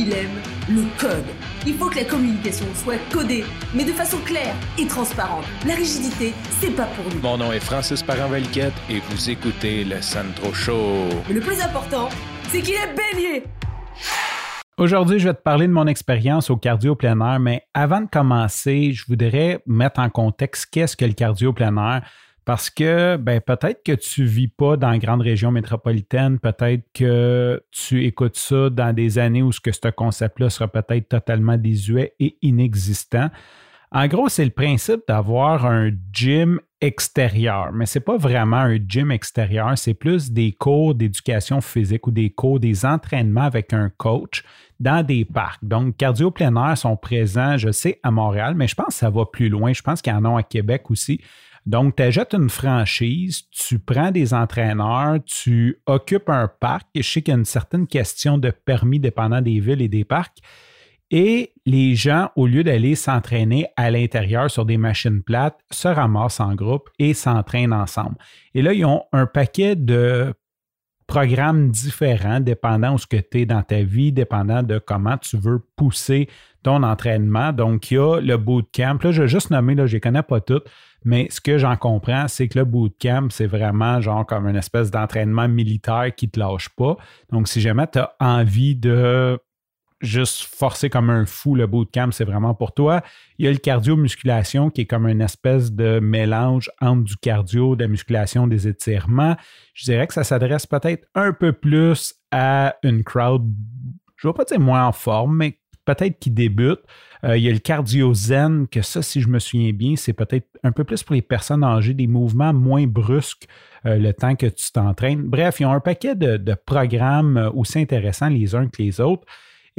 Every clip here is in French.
il aime le code. Il faut que la communication soit codée, mais de façon claire et transparente. La rigidité, c'est pas pour nous. Mon nom est Francis parent et vous écoutez le Sandro Show. Mais le plus important, c'est qu'il est bélier. Aujourd'hui, je vais te parler de mon expérience au cardio plein air, mais avant de commencer, je voudrais mettre en contexte qu'est-ce que le cardio plein air. Parce que ben, peut-être que tu ne vis pas dans la grande région métropolitaine, peut-être que tu écoutes ça dans des années où ce, que ce concept-là sera peut-être totalement désuet et inexistant. En gros, c'est le principe d'avoir un gym extérieur, mais ce n'est pas vraiment un gym extérieur, c'est plus des cours d'éducation physique ou des cours, des entraînements avec un coach dans des parcs. Donc, cardio plein sont présents, je sais, à Montréal, mais je pense que ça va plus loin. Je pense qu'il y en a à Québec aussi. Donc, tu achètes une franchise, tu prends des entraîneurs, tu occupes un parc. Je sais qu'il y a une certaine question de permis dépendant des villes et des parcs. Et les gens, au lieu d'aller s'entraîner à l'intérieur sur des machines plates, se ramassent en groupe et s'entraînent ensemble. Et là, ils ont un paquet de programmes différents dépendant de ce que tu es dans ta vie, dépendant de comment tu veux pousser ton entraînement. Donc, il y a le bootcamp. Là, je vais juste nommer, je ne connais pas toutes, mais ce que j'en comprends, c'est que le bootcamp, c'est vraiment genre comme une espèce d'entraînement militaire qui ne te lâche pas. Donc, si jamais tu as envie de juste forcer comme un fou le bootcamp, c'est vraiment pour toi. Il y a le cardio-musculation qui est comme une espèce de mélange entre du cardio, de la musculation, des étirements. Je dirais que ça s'adresse peut-être un peu plus à une crowd, je ne vais pas dire moins en forme, mais peut-être qui débute. Euh, il y a le cardio zen, que ça, si je me souviens bien, c'est peut-être un peu plus pour les personnes âgées, des mouvements moins brusques euh, le temps que tu t'entraînes. Bref, il y a un paquet de, de programmes euh, aussi intéressants les uns que les autres.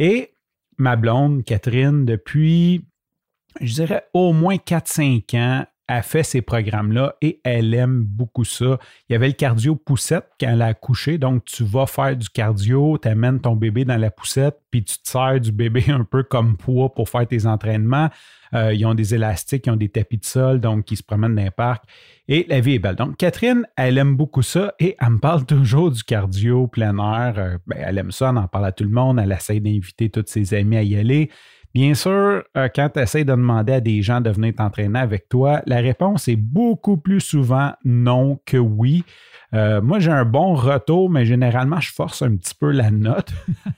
Et ma blonde, Catherine, depuis, je dirais, au moins 4-5 ans, a fait ces programmes-là et elle aime beaucoup ça. Il y avait le cardio poussette quand elle a accouché. Donc, tu vas faire du cardio, tu amènes ton bébé dans la poussette, puis tu te sers du bébé un peu comme poids pour faire tes entraînements. Euh, ils ont des élastiques, ils ont des tapis de sol, donc ils se promènent dans les parcs. Et la vie est belle. Donc, Catherine, elle aime beaucoup ça et elle me parle toujours du cardio plein air. Euh, ben, elle aime ça, elle en parle à tout le monde. Elle essaie d'inviter tous ses amis à y aller. Bien sûr, euh, quand tu essaies de demander à des gens de venir t'entraîner avec toi, la réponse est beaucoup plus souvent non que oui. Euh, moi, j'ai un bon retour, mais généralement, je force un petit peu la note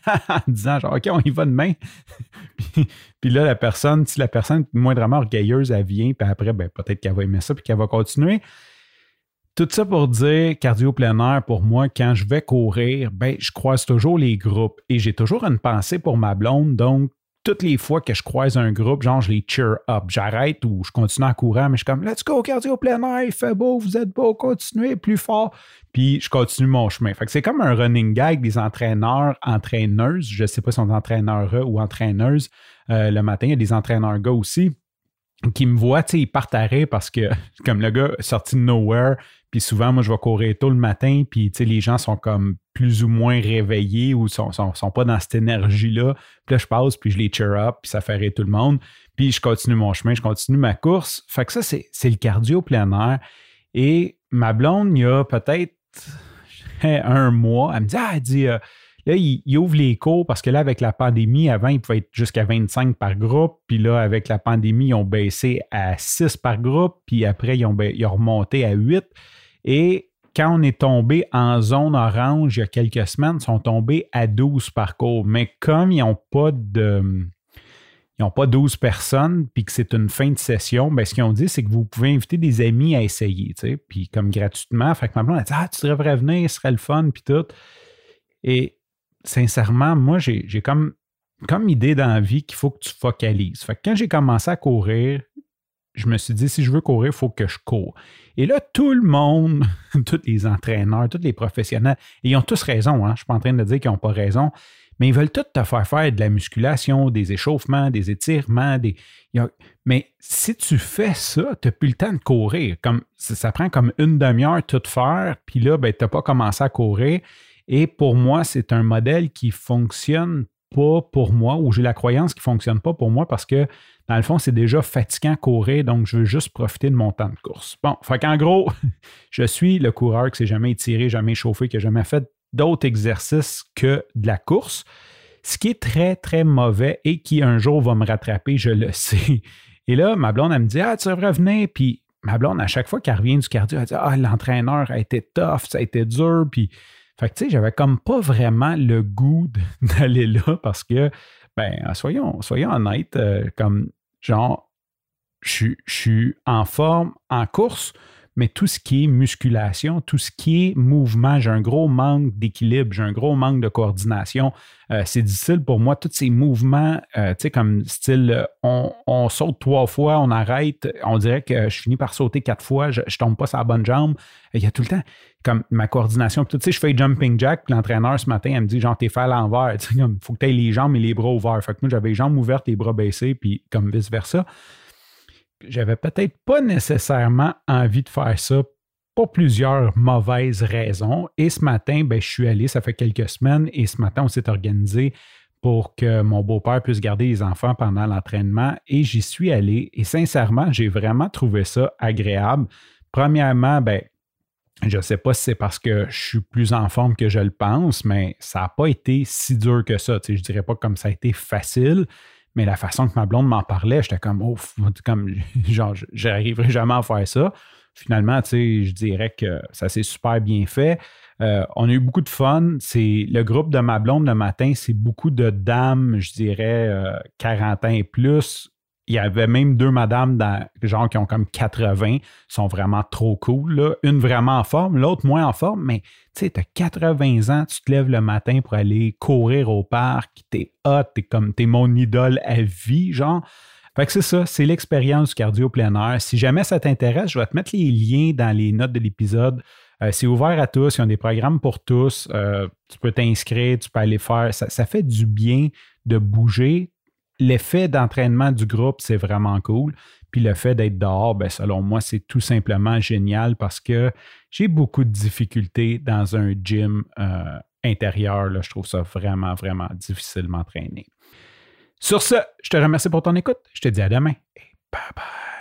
en disant genre, OK, on y va demain. puis, là, la personne, si la personne est moindrement orgueilleuse, elle vient, puis après, ben, peut-être qu'elle va aimer ça, puis qu'elle va continuer. Tout ça pour dire, cardio plein pour moi, quand je vais courir, ben, je croise toujours les groupes et j'ai toujours une pensée pour ma blonde. Donc, toutes les fois que je croise un groupe, genre, je les cheer up. J'arrête ou je continue en courant, mais je suis comme, let's go, cardio plein air, il fait beau, vous êtes beau, continuez plus fort. Puis je continue mon chemin. Fait que c'est comme un running gag des entraîneurs, entraîneuses. Je ne sais pas si on est entraîneurs ou entraîneuses. Euh, le matin, il y a des entraîneurs gars aussi qui me voient, tu sais, ils partent à parce que, comme le gars sorti de nowhere, puis souvent, moi, je vais courir tôt le matin, puis, les gens sont comme plus ou moins réveillés ou sont, sont, pas dans cette énergie-là. Puis là, je passe, puis je les cheer up, puis ça fait rire tout le monde. Puis je continue mon chemin, je continue ma course. Fait que ça, c'est le cardio plein air. Et ma blonde, il y a peut-être un mois, elle me dit, ah, elle dit, euh, Là, il, ouvre les cours parce que là, avec la pandémie, avant, il pouvait être jusqu'à 25 par groupe. Puis là, avec la pandémie, ils ont baissé à 6 par groupe. Puis après, ils ont, ils ont remonté à 8. Et quand on est tombé en zone orange il y a quelques semaines, ils sont tombés à 12 par cours. Mais comme ils n'ont pas de. Ils n'ont pas 12 personnes, puis que c'est une fin de session, bien, ce qu'ils ont dit, c'est que vous pouvez inviter des amis à essayer, puis comme gratuitement. Fait que ma blonde a dit Ah, tu devrais venir, ce serait le fun, puis tout. Et sincèrement, moi, j'ai comme, comme idée dans la vie qu'il faut que tu focalises. Fait que quand j'ai commencé à courir, je me suis dit, si je veux courir, il faut que je cours. Et là, tout le monde, tous les entraîneurs, tous les professionnels, ils ont tous raison. Hein? Je ne suis pas en train de dire qu'ils n'ont pas raison, mais ils veulent tous te faire faire de la musculation, des échauffements, des étirements. Des... Mais si tu fais ça, tu n'as plus le temps de courir. Comme, ça, prend comme une demi-heure tout faire, puis là, ben, tu n'as pas commencé à courir. Et pour moi, c'est un modèle qui fonctionne pas pour moi, ou j'ai la croyance qu'il ne fonctionne pas pour moi parce que, dans le fond, c'est déjà fatigant courir, donc je veux juste profiter de mon temps de course. Bon, fait qu'en gros, je suis le coureur qui s'est jamais étiré, jamais chauffé, qui n'a jamais fait d'autres exercices que de la course. ce qui est très, très mauvais et qui un jour va me rattraper, je le sais. Et là, ma blonde, elle me dit Ah, tu devrais venir. Puis ma blonde, à chaque fois qu'elle revient du cardio, elle dit Ah, l'entraîneur a été tough, ça a été dur. Puis, fait que, tu sais, j'avais comme pas vraiment le goût d'aller là parce que, ben, soyons, soyons honnêtes, euh, comme genre, je suis en forme en course, mais tout ce qui est musculation, tout ce qui est mouvement, j'ai un gros manque d'équilibre, j'ai un gros manque de coordination. Euh, c'est difficile pour moi, tous ces mouvements, euh, tu sais, comme style, on, saute trois fois, on arrête, on dirait que je finis par sauter quatre fois, je, ne tombe pas sur la bonne jambe. Il y a tout le temps, comme ma coordination. Tu sais, je fais jumping jack, puis l'entraîneur ce matin, elle me dit, genre, t'es fait à l'envers. Tu sais, comme, faut que tu les jambes et les bras ouverts. Fait que moi, j'avais les jambes ouvertes, les bras baissés, puis comme vice-versa j'avais peut-être pas nécessairement envie de faire ça pour plusieurs mauvaises raisons. Et ce matin, ben, je suis allé, ça fait quelques semaines, et ce matin, on s'est organisé pour que mon beau-père puisse garder les enfants pendant l'entraînement. Et j'y suis allé. Et sincèrement, j'ai vraiment trouvé ça agréable. Premièrement, ben, je ne sais pas si c'est parce que je suis plus en forme que je le pense, mais ça n'a pas été si dur que ça. je ne dirais pas comme ça a été facile, mais la façon que ma blonde m'en parlait, j'étais comme, oh, comme, genre, j'arriverai jamais à faire ça. Finalement, tu sais, je dirais que ça s'est super bien fait. Euh, on a eu beaucoup de fun. C'est le groupe de ma blonde le matin, c'est beaucoup de dames, je dirais, 40 euh, et plus, il y avait même deux madames genre qui ont comme 80, sont vraiment trop cool. Une vraiment en forme, l'autre moins en forme, mais tu sais, tu as 80 ans, tu te lèves le matin pour aller courir au parc, t'es hot, t'es comme t'es mon idole à vie, genre. Fait que c'est ça, c'est l'expérience du cardio plein air. Si jamais ça t'intéresse, je vais te mettre les liens dans les notes de l'épisode. Euh, c'est ouvert à tous, il y a des programmes pour tous. Euh, tu peux t'inscrire, tu peux aller faire. ça fait du bien de bouger l'effet d'entraînement du groupe, c'est vraiment cool. Puis le fait d'être dehors, ben, selon moi, c'est tout simplement génial parce que j'ai beaucoup de difficultés dans un gym euh, intérieur. Là, je trouve ça vraiment, vraiment difficile m'entraîner. Sur ce, je te remercie pour ton écoute. Je te dis à demain et bye bye.